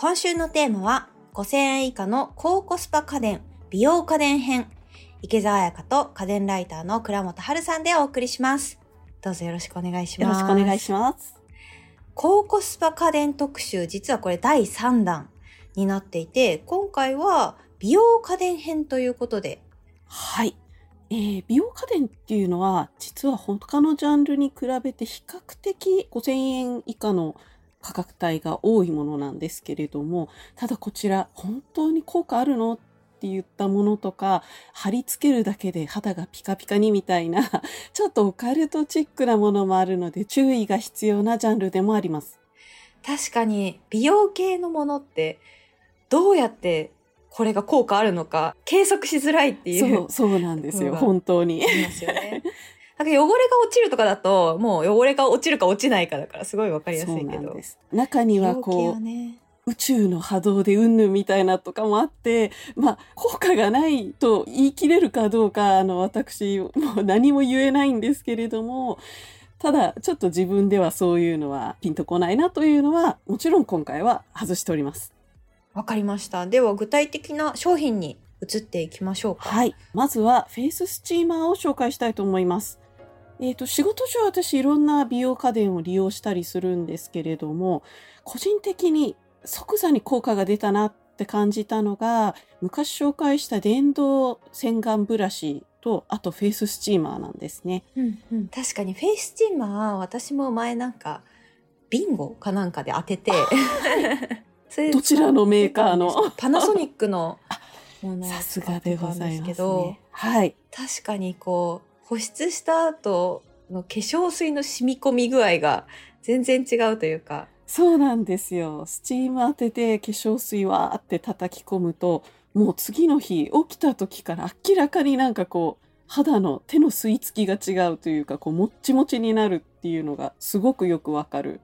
今週のテーマは5000円以下の高コスパ家電、美容家電編。池澤彩香と家電ライターの倉本春さんでお送りします。どうぞよろしくお願いしよます。ろしくお願いします。高コスパ家電特集、実はこれ第3弾になっていて、今回は美容家電編ということで、はい。えー美容家電っていうのは、実は他のジャンルに比べて比較的5000円以下の価格帯が多いものなんですけれども、ただこちら、本当に効果あるのって言ったものとか、貼り付けるだけで肌がピカピカにみたいな、ちょっとオカルトチックなものもあるので、注意が必要なジャンルでもあります。確かに美容系のものって、どうやってこれが効果あるのか計測しづらいっていう。そう、そうなんですよ、本当に。ありますよね。なんか汚れが落ちるとかだと、もう汚れが落ちるか落ちないかだからすごいわかりやすいけど。なんです。中にはこう、ね、宇宙の波動でうんぬんみたいなとかもあって、まあ、効果がないと言い切れるかどうか、あの、私、もう何も言えないんですけれども、ただ、ちょっと自分ではそういうのはピンとこないなというのは、もちろん今回は外しております。わかりました。では具体的な商品に移っていきましょうか。はい。まずは、フェイススチーマーを紹介したいと思います。えっ、と、仕事上私いろんな美容家電を利用したりするんですけれども、個人的に即座に効果が出たなって感じたのが、昔紹介した電動洗顔ブラシと、あとフェイススチーマーなんですね。うんうん、確かにフェイススチーマー私も前なんかビンゴかなんかで当てて どちらのメーカーの？パナソニックのものをさすがでございますね。はい。確かにこう保湿した後の化粧水の染み込み具合が全然違うというかそうなんですよ。スチーム当てて化粧水わーって叩き込むと、もう次の日起きた時から明らかになんかこう、肌の手の吸い付きが違うというか、こう、もっちもちになるっていうのがすごくよくわかる。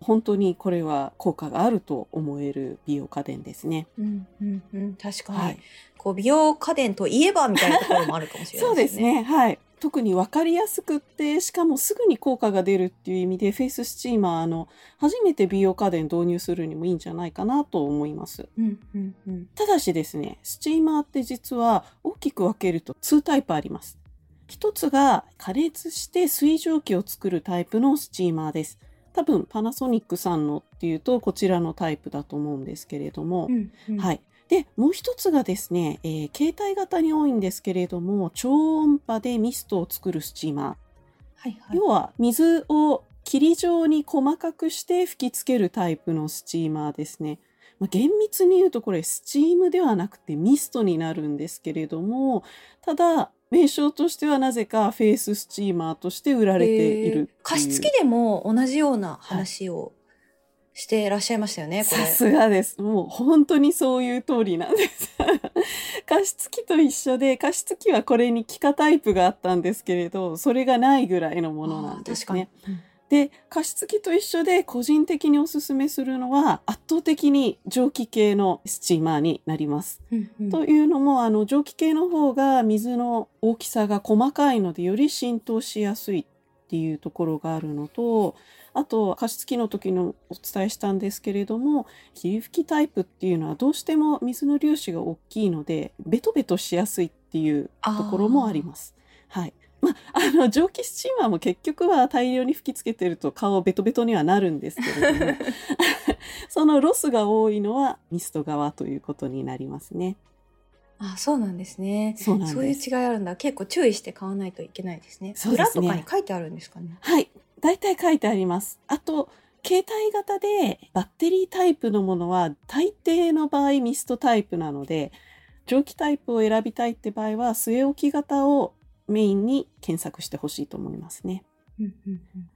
本当にこれは効果があると思える美容家電ですね。うんうんうん確かに、はい。こう美容家電といえばみたいなところもあるかもしれない そうですね。はい。特にわかりやすくって、しかもすぐに効果が出るっていう意味で、フェイススチーマー、あの、初めて美容家電導入するにもいいんじゃないかなと思います。うんうんうんただしですね、スチーマーって実は大きく分けると2タイプあります。一つが加熱して水蒸気を作るタイプのスチーマーです。多分パナソニックさんのっていうとこちらのタイプだと思うんですけれども、うんうんはい。で、もう一つがですね、えー携帯型に多いんですけれども、超音波でミストを作るスチーマー。はいはい要は水を霧状に細かくして吹きつけるタイプのスチーマーですね。まあ、厳密に言うとこれスチームではなくてミストになるんですけれども、ただ名称としてはなぜかフェイススチーマーとして売られているっていう。えー加湿器でも同じような話をしていらっしゃいましたよね、これ。さすがです。もう本当にそういう通りなんです。加湿器と一緒で、加湿器はこれに気化タイプがあったんですけれど、それがないぐらいのものなんですね。で、加湿器と一緒で個人的におすすめするのは圧倒的に蒸気系のスチーマーになります。うんうんというのも、あの、蒸気系の方が水の大きさが細かいのでより浸透しやすいっていうところがあるのと、あと、加湿器の時のお伝えしたんですけれども、霧吹きタイプっていうのはどうしても水の粒子が大きいので、ベトベトしやすいっていうところもあります。はい。まあ、あの、蒸気スチーマーも結局は大量に吹きつけてると顔ベトベトにはなるんですけれども、そのロスが多いのはミスト側ということになりますね。あ、そうなんですね。そうなんです。そういう違いあるんだ。結構注意して買わないといけないですね。そうですね裏とかに書いてあるんですかね。はい。大体書いてあります。あと、携帯型でバッテリータイプのものは大抵の場合ミストタイプなので、蒸気タイプを選びたいって場合は据え置き型をメインに検索してほしいと思いますね。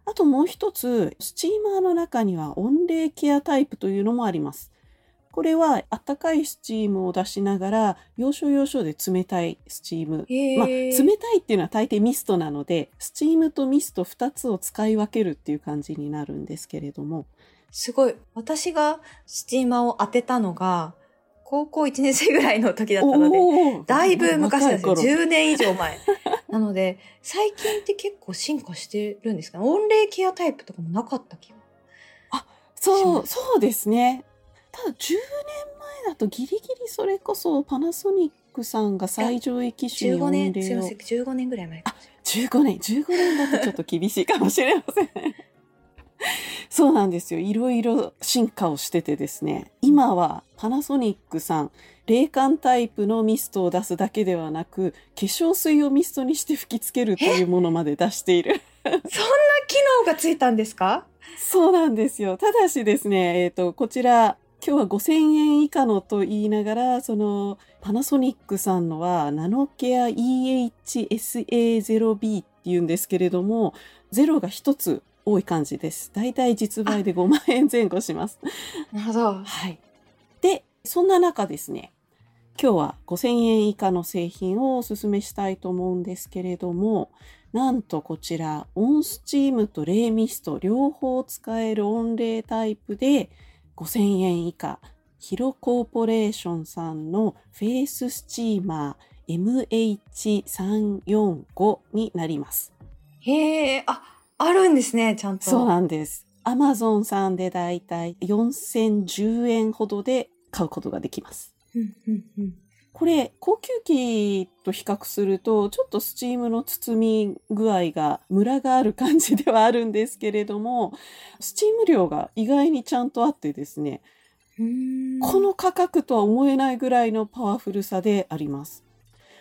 あともう一つ、スチーマーの中には温冷ケアタイプというのもあります。これは暖かいスチームを出しながら、要所要所で冷たいスチーム。まあ、冷たいっていうのは大抵ミストなので、スチームとミスト2つを使い分けるっていう感じになるんですけれども。すごい。私がスチーマーを当てたのが、高校1年生ぐらいの時だったので、だいぶ昔ですよ。若い頃10年以上前。なので、最近って結構進化してるんですか？ね。温冷ケアタイプとかもなかった気が。しそう、そうですね。ただ10年前だとギリギリそれこそパナソニックさんが最上位機種に15音年、すいません、15年ぐらい前か。もし15年。15年だとちょっと厳しいかもしれません。そうなんですよ。いろいろ進化をしててですね。今はパナソニックさん冷感タイプのミストを出すだけではなく化粧水をミストにして吹きつけるというものまで出している。そんな機能がついたんですか？そうなんですよ。ただしですね、えっ、と、こちら、今日は5000円以下のと言いながら、その、パナソニックさんのは、ナノケア EHSA0B って言うんですけれども、ゼロが一つ多い感じです。だいたい実売で5万円前後します。なるほど。はい。で、そんな中ですね、今日は5000円以下の製品をお勧めしたいと思うんですけれども、なんとこちら、オンスチームとレイミスト両方使える温冷タイプで5000円以下、ヒロコーポレーションさんのフェイススチーマー MH345 になります。へえ、あ、あるんですね、ちゃんと。そうなんです。アマゾンさんでだいたい4010円ほどで買うことができます。うんうんうん。これ、高級機と比較すると、ちょっとスチームの包み具合がムラがある感じではあるんですけれども、スチーム量が意外にちゃんとあってですね、この価格とは思えないぐらいのパワフルさであります。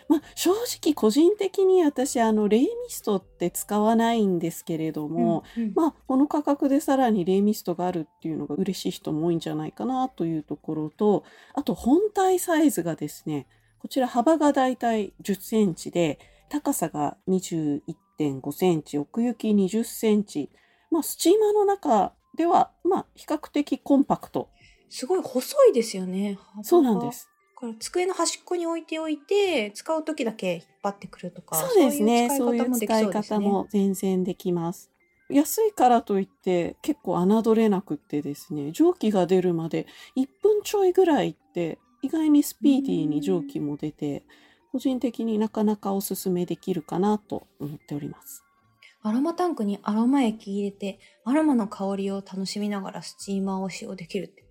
まあ、正直個人的に私、あの、レイミストって使わないんですけれども、うんうんまあ、この価格でさらにレイミストがあるっていうのが嬉しい人も多いんじゃないかなというところと、あと本体サイズがですね、こちら幅がだいたい10センチで、高さが21.5センチ、奥行き20センチ。まあ、スチーマーの中では、まあ、比較的コンパクト。すごい細いですよね。そうなんで。す。だから机の端っこに置いておいて、使う時だけ引っ張ってくるとか。そうですね。そそうういう使い方も全然できます。安いからといって結構侮れなくってですね、蒸気が出るまで1分ちょいぐらいって意外にスピーディーに蒸気も出て、個人的になかなかおすすめできるかなと思っております。アロマタンクにアロマ液入れて、アロマの香りを楽しみながらスチーマーを使用できるって。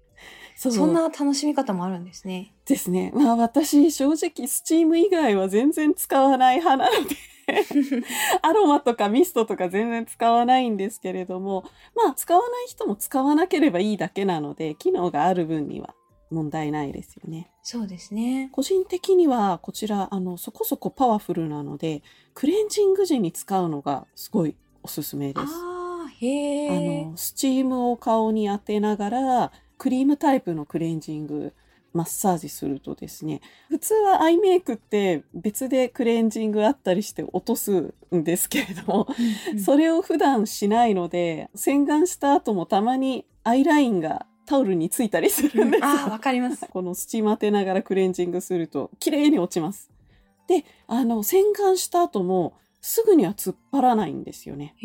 そそんな楽しみ方もあるんですね。ですね。まあ私正直スチーム以外は全然使わない派なので、アロマとかミストとか全然使わないんですけれども、まあ使わない人も使わなければいいだけなので、機能がある分には問題ないですよね。そうですね。個人的にはこちら、あの、そこそこパワフルなので、クレンジング時に使うのがすごいおすすめです。ああ、へえ。あの、スチームを顔に当てながら、クリームタイプのクレンジング、マッサージするとですね、普通はアイメイクって別でクレンジングあったりして落とすんですけれども、うんそれを普段しないので、洗顔した後もたまにアイラインがタオルについたりするんですよ。ああ、わかります。このスチーム当てながらクレンジングすると綺麗に落ちます。で、あの、洗顔した後もすぐには突っ張らないんですよね。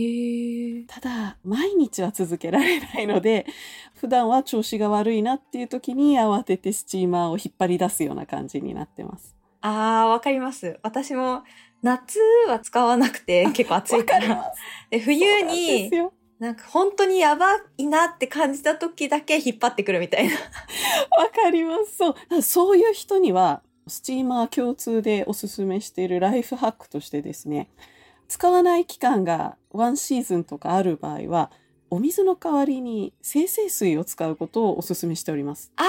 ただ、毎日は続けられないので、普段は調子が悪いなっていう時に慌ててスチーマーを引っ張り出すような感じになってます。ああ、わかります。私も夏は使わなくて結構暑いか。ら。で冬によ。なんか本当にやばいなって感じた時だけ引っ張ってくるみたいな。わかります。そう。そういう人には、スチーマー共通でおすすめしているライフハックとしてですね、使わない期間がワンシーズンとかある場合は、お水の代わりに生成水を使うことをおすすめしております。あー、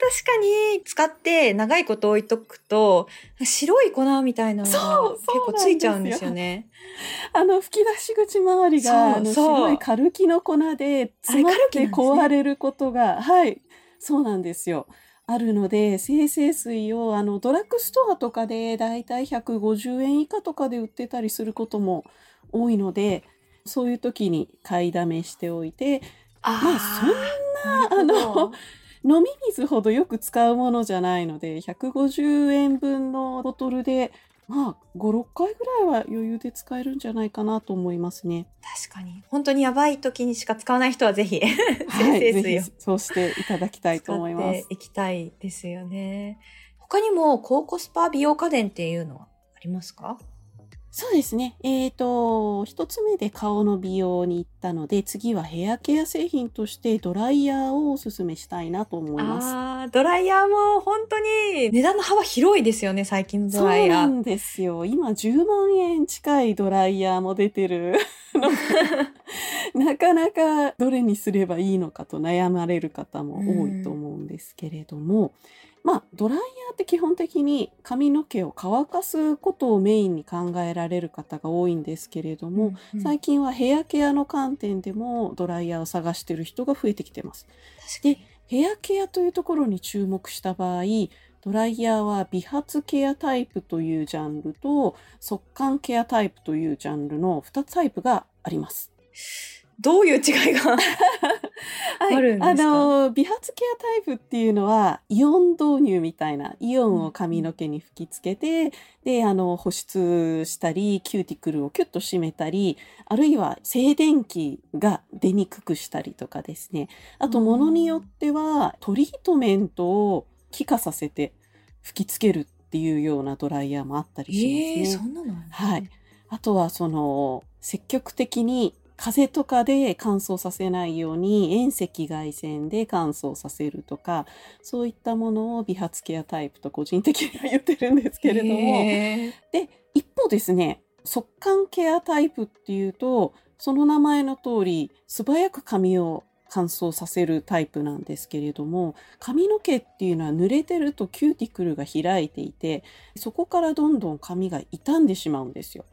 確かに使って長いこと置いとくと、白い粉みたいなのが結構ついちゃうんですよね。あの、吹き出し口周りが、あの、そう白いカルキの粉で詰まって壊れることが、はい、そうなんですよ。あるので、生成水を、あの、ドラッグストアとかでだいたい150円以下とかで売ってたりすることも多いので、そういう時に買いだめしておいて、あまあそんなあの、飲み水ほどよく使うものじゃないので、150円分のボトルで、まあ、5、6回ぐらいは余裕で使えるんじゃないかなと思いますね。確かに。本当にやばい時にしか使わない人はぜひ、はい、生成水をぜひそうしていただきたいと思います。いきたいですよね。他にも高コスパ美容家電っていうのはありますか？そうですね。えっ、と、一つ目で顔の美容に行ったので、次はヘアケア製品としてドライヤーをおすすめしたいなと思います。ああ、ドライヤーも本当に値段の幅広いですよね、最近のドそうライヤー。なんですよ。今10万円近いドライヤーも出てる なかなかどれにすればいいのかと悩まれる方も多いと思うんですけれども、まあドライヤーって基本的に髪の毛を乾かすことをメインに考えられる方が多いんですけれども、うん最近はヘアケアの観点でもドライヤーを探している人が増えてきてます。で、ヘアケアというところに注目した場合、ドライヤーは美髪ケアタイプというジャンルと速乾ケアタイプというジャンルの2タイプがあります。どういう違いがあるんですか？あの美髪ケアタイプっていうのはイオン導入みたいなイオンを髪の毛に吹きつけて、であの保湿したりキューティクルをキュッと締めたりあるいは静電気が出にくくしたりとかですねあとうんものによってはトリートメントを気化させて吹きつけるっていうようなドライヤーもあったりええしますね。そんなのねはい。あとはその積極的に風とかで乾燥させないように遠赤外線で乾燥させるとかそういったものを美髪ケアタイプと個人的には言ってるんですけれども、で一方ですね速乾ケアタイプっていうとその名前の通り素早く髪を乾燥させるタイプなんですけれども髪の毛っていうのは濡れてるとキューティクルが開いていてそこからどんどん髪が傷んでしまうんですよ。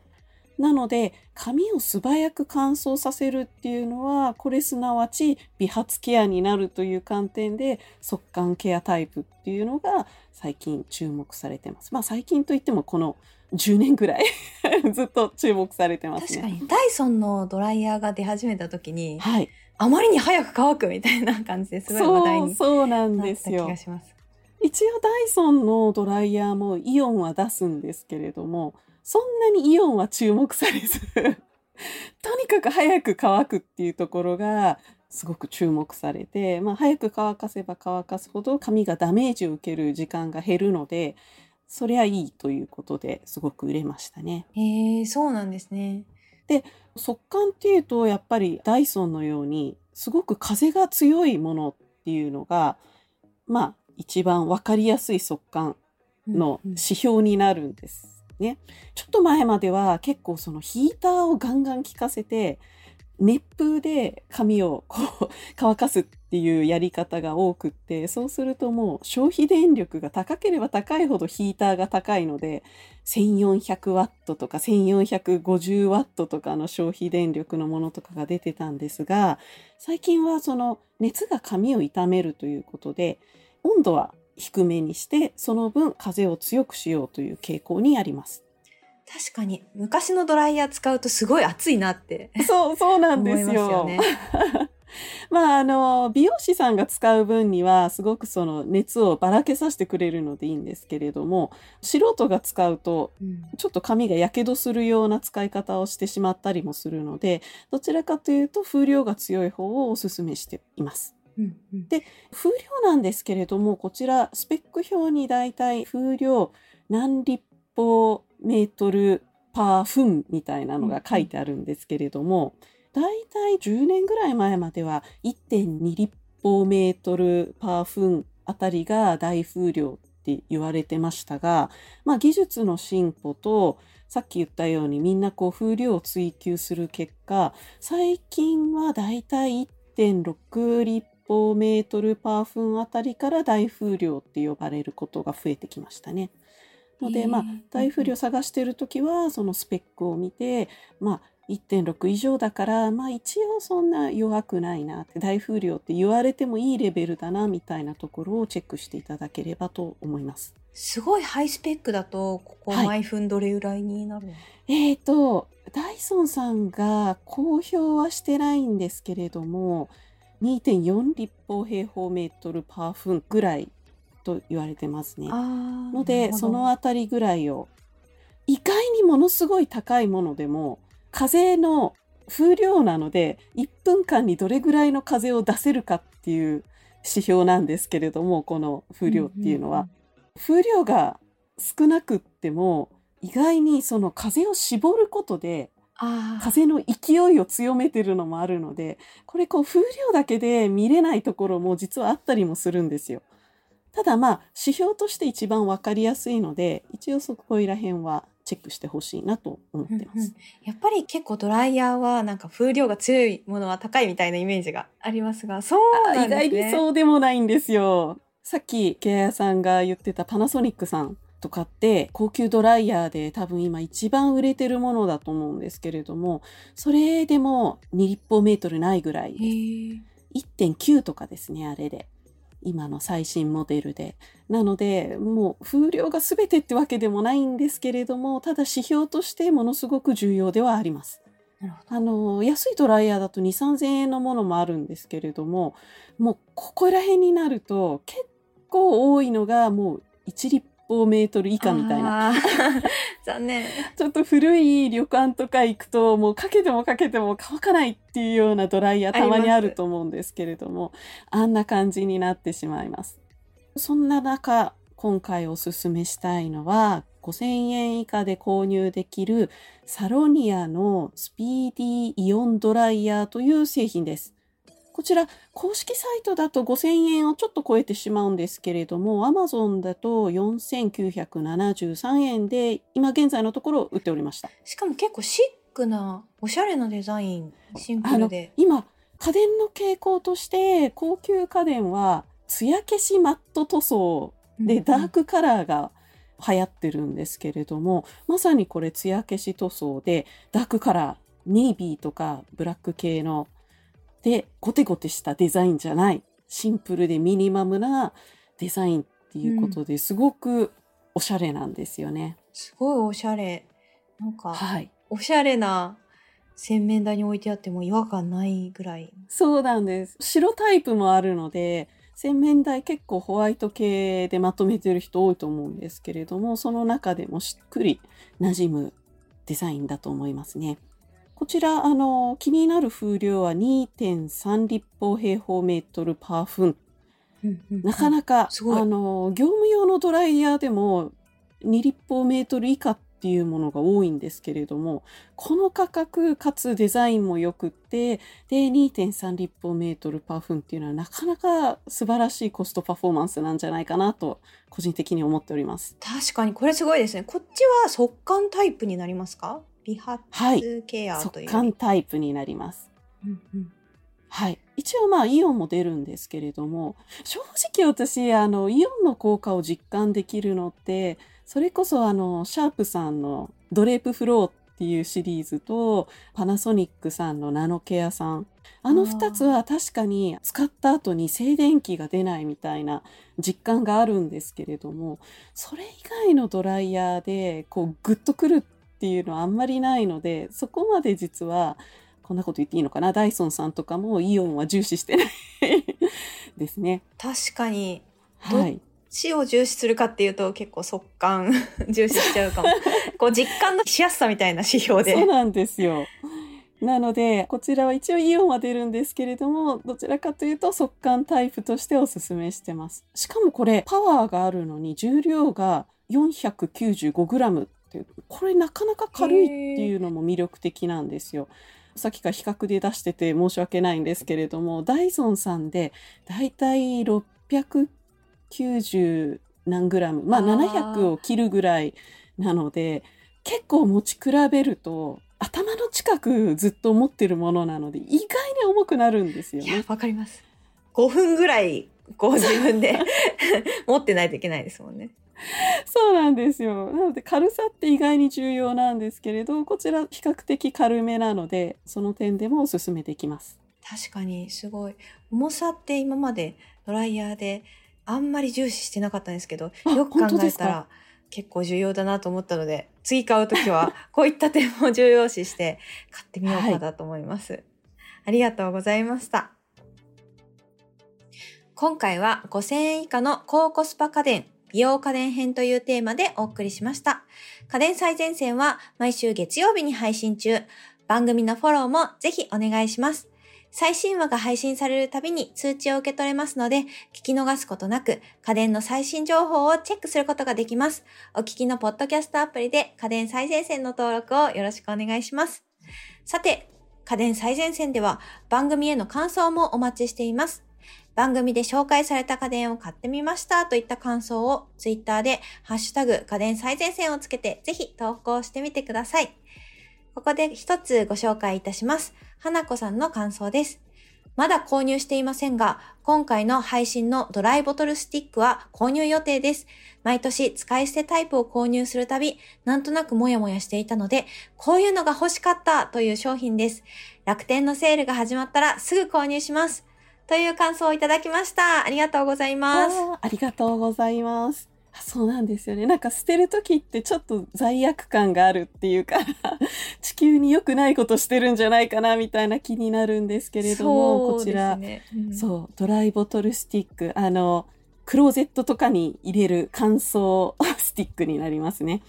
なので髪を素早く乾燥させるっていうのはこれすなわち美髪ケアになるという観点で速乾ケアタイプっていうのが最近注目されてます。まあ最近といってもこの10年ぐらい ずっと注目されてますね。確かにダイソンのドライヤーが出始めた時にはい。あまりに早く乾くみたいな感じですごい話題にそうなんなった気ですよ。一応ダイソンのドライヤーもイオンは出すんですけれども、そんなにイオンは注目されず、とにかく早く乾くっていうところがすごく注目されて、まあ早く乾かせば乾かすほど髪がダメージを受ける時間が減るので、そりゃいいということですごく売れましたね。へえ、そうなんですね。速乾っていうとやっぱりダイソンのようにすごく風が強いものっていうのがまあ一番わかりやすい速乾の指標になるんですね。ちょっと前までは結構そのヒーターをガンガン効かせて熱風で髪をこう 乾かすっていうやり方が多くってそうするともう消費電力が高ければ高いほどヒーターが高いので1400ワットとか1450ワットとかの消費電力のものとかが出てたんですが最近はその熱が髪を傷めるということで温度は低めにしてその分風を強くしようという傾向にあります。確かに昔のドライヤー使うとすごい熱いなってそうそうなんですよ。ね。まああの美容師さんが使う分にはすごくその熱をばらけさせてくれるのでいいんですけれども素人が使うとうんちょっと髪がやけどするような使い方をしてしまったりもするのでどちらかというと風量が強い方をおすすめしています。うんうん。風量なんですけれどもこちらスペック表にだいたい風量何立方メートルパー分みたいなのが書いてあるんですけれども、だいたい10年ぐらい前までは1.2立方メートルパー分あたりが大風量って言われてましたが、まあ、技術の進歩とさっき言ったようにみんなこう風量を追求する結果最近はだいたい1.6立方方メートルパー分あたりから大風量って呼ばれることが増えてきましたね。ので、まあ、大風量探してるときはそのスペックを見て、まあ、1.6以上だから、まあ、一応そんな弱くないなって大風量って言われてもいいレベルだなみたいなところをチェックしていただければと思います。すごいハイスペックだとここはい毎分どれぐらいになるの、えーと、ダイソンさんが公表はしてないんですけれども、2.4立方平方メートルパー分ぐらいと言われてますね。ので、そのあたりぐらいを、意外にものすごい高いものでも、風の風量なので、1分間にどれぐらいの風を出せるかっていう指標なんですけれども、この風量っていうのは。風量が少なくっても意外にその風を絞ることで。風の勢いを強めてるのもあるのでこれこう風量だけで見れないところも実はあったりもするんですよ。ただまあ指標として一番わかりやすいので一応そこら辺はチェックしてほしいなと思ってます。うんうんやっぱり結構ドライヤーはなんか風量が強いものは高いみたいなイメージがありますが、そうなん意ですね。外にそうでもないんですよ。さっきケア屋さんが言ってたパナソニックさんとかって高級ドライヤーで多分今一番売れてるものだと思うんですけれどもそれでも2立方メートルないぐらいへー1.9とかですねあれで。今の最新モデルでなのでもう風量が全てってわけでもないんですけれどもただ指標としてものすごく重要ではあります。あの安いドライヤーだと2 3 0 0 0円のものもあるんですけれどももうここら辺になると結構多いのがもう1立方メートル以下みたいな。残念。ちょっと古い旅館とか行くともうかけてもかけても乾かないっていうようなドライヤーたまにあると思うんですけれどもあんな感じになってしまいます。そんな中今回おすすめしたいのは5000円以下で購入できるサロニアのスピーディーイオンドライヤーという製品です。こちら公式サイトだと5000円をちょっと超えてしまうんですけれども Amazon だと4973円で今現在のところ売っておりました。しかも結構シックな、おしゃれなデザイン、シンプルで。今家電の傾向として高級家電は艶消しマット塗装でダークカラーが流行ってるんですけれども、まさにこれ艶消し塗装でダークカラーネイビーとかブラック系のでゴテゴテしたデザインじゃないシンプルでミニマムなデザインっていうことですごくおしゃれなんですよね。すごいおしゃれ。なんか、はい。おしゃれな洗面台に置いてあっても違和感ないぐらい。そうなんです。白タイプもあるので、洗面台結構ホワイト系でまとめてる人多いと思うんですけれども、その中でもしっくり馴染むデザインだと思いますね。こちら、あの、気になる風量は2.3立方平方メートルパー分。なかか。なか、あの、業務用のドライヤーでも2立方メートル以下っていうものが多いんですけれども、この価格かつデザインも良くって、で、2.3立方メートルパー分っていうのはなかなか素晴らしいコストパフォーマンスなんじゃないかなと、個人的に思っております。確かにこれすごいですね。こっちは速乾タイプになりますか？美髪はいケアという。速乾タイプになります。うんうんはい。一応まあイオンも出るんですけれども、正直私、あの、イオンの効果を実感できるのって、それこそあの、シャープさんのドレープフローっていうシリーズと、パナソニックさんのナノケアさん。あの二つは確かに使った後に静電気が出ないみたいな実感があるんですけれども、それ以外のドライヤーで、こう、グッとくるっていうのはあんまりないので、そこまで実は、こんなこと言っていいのかな？ダイソンさんとかもイオンは重視してないですね。確かに、はい。死を重視するかっていうと結構速乾 重視しちゃうかも。こう実感のしやすさみたいな指標で。そうなんですよ。なので、こちらは一応イオンは出るんですけれども、どちらかというと速乾タイプとしておすすめしてます。しかもこれ、パワーがあるのに重量が 495g っていう、これなかなか軽いっていうのも魅力的なんですよ。さっきから比較で出してて申し訳ないんですけれども、ダイソンさんでだいたい690何グラム、まああー700を切るぐらいなので、結構持ち比べると頭の近くずっと持ってるものなので意外に重くなるんですよね。、わかります。5分ぐらい、こう自分で 持ってないといけないですもんね。そうなんですよ。なので軽さって意外に重要なんですけれど、こちら比較的軽めなので、その点でもおすすめできます。確かにすごい。重さって今までドライヤーであんまり重視してなかったんですけど、あよく考えたら結構重要だなと思ったので、次買うときは こういった点も重要視して買ってみようかなと思います。ありがとうございました。今回は5000円以下の高コスパ家電、美容家電編というテーマでお送りしました。家電最前線は毎週月曜日に配信中。番組のフォローもぜひお願いします。最新話が配信されるたびに通知を受け取れますので、聞き逃すことなく家電の最新情報をチェックすることができます。お聞きのポッドキャストアプリで家電最前線の登録をよろしくお願いします。さて、家電最前線では番組への感想もお待ちしています。番組で紹介された家電を買ってみましたといった感想をツイッターでハッシュタグ家電最前線をつけてぜひ投稿してみてください。ここで一つご紹介いたします。花子さんの感想です。まだ購入していませんが、今回の配信のドライボトルスティックは購入予定です。毎年使い捨てタイプを購入するたび、なんとなくモヤモヤしていたので、こういうのが欲しかったという商品です。楽天のセールが始まったらすぐ購入します。という感想をいただきました。ありがとうございます。ありがとうございます。あそうなんですよね。なんか捨てるときってちょっと罪悪感があるっていうか、地球に良くないことしてるんじゃないかなみたいな気になるんですけれども、こちら、ねうんそう、ドライボトルスティック、あの、クローゼットとかに入れる乾燥スティックになりますね。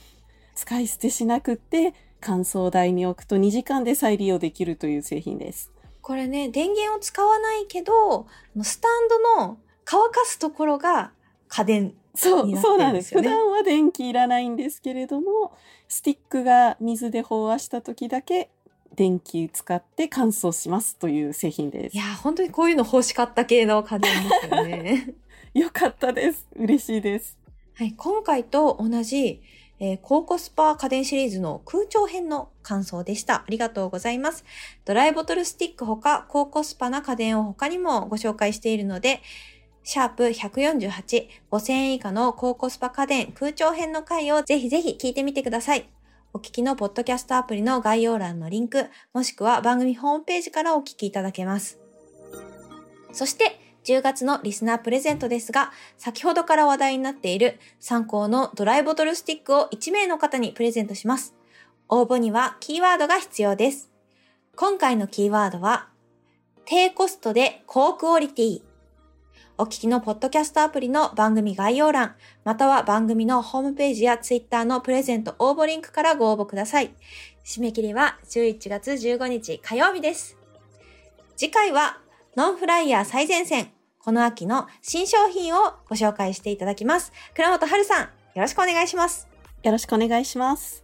使い捨てしなくって、乾燥台に置くと2時間で再利用できるという製品です。これね、電源を使わないけど、スタンドの乾かすところが家電。そう、になってそうなんです。普段は電気いらないんですけれども、スティックが水で飽和した時だけ電気使って乾燥しますという製品ですいや。ー、本当にこういうの欲しかった系の家電ですよね。よかったです。嬉しいです。はい、今回と同じ、えー高コスパ家電シリーズの空調編の感想でした。ありがとうございます。ドライボトルスティックほか、高コスパな家電を他にもご紹介しているので、シャープ148、5000円以下の高コスパ家電空調編の回をぜひぜひ聞いてみてください。お聞きのポッドキャストアプリの概要欄のリンク、もしくは番組ホームページからお聞きいただけます。そして、10月のリスナープレゼントですが、先ほどから話題になっている参考のドライボトルスティックを1名の方にプレゼントします。応募にはキーワードが必要です。今回のキーワードは、低コストで高クオリティ。お聞きのポッドキャストアプリの番組概要欄、または番組のホームページやツイッターのプレゼント応募リンクからご応募ください。締め切りは11月15日火曜日です。次回はノンフライヤー最前線。この秋の新商品をご紹介していただきます。倉本春さん、よろしくお願いします。よろしくお願いします。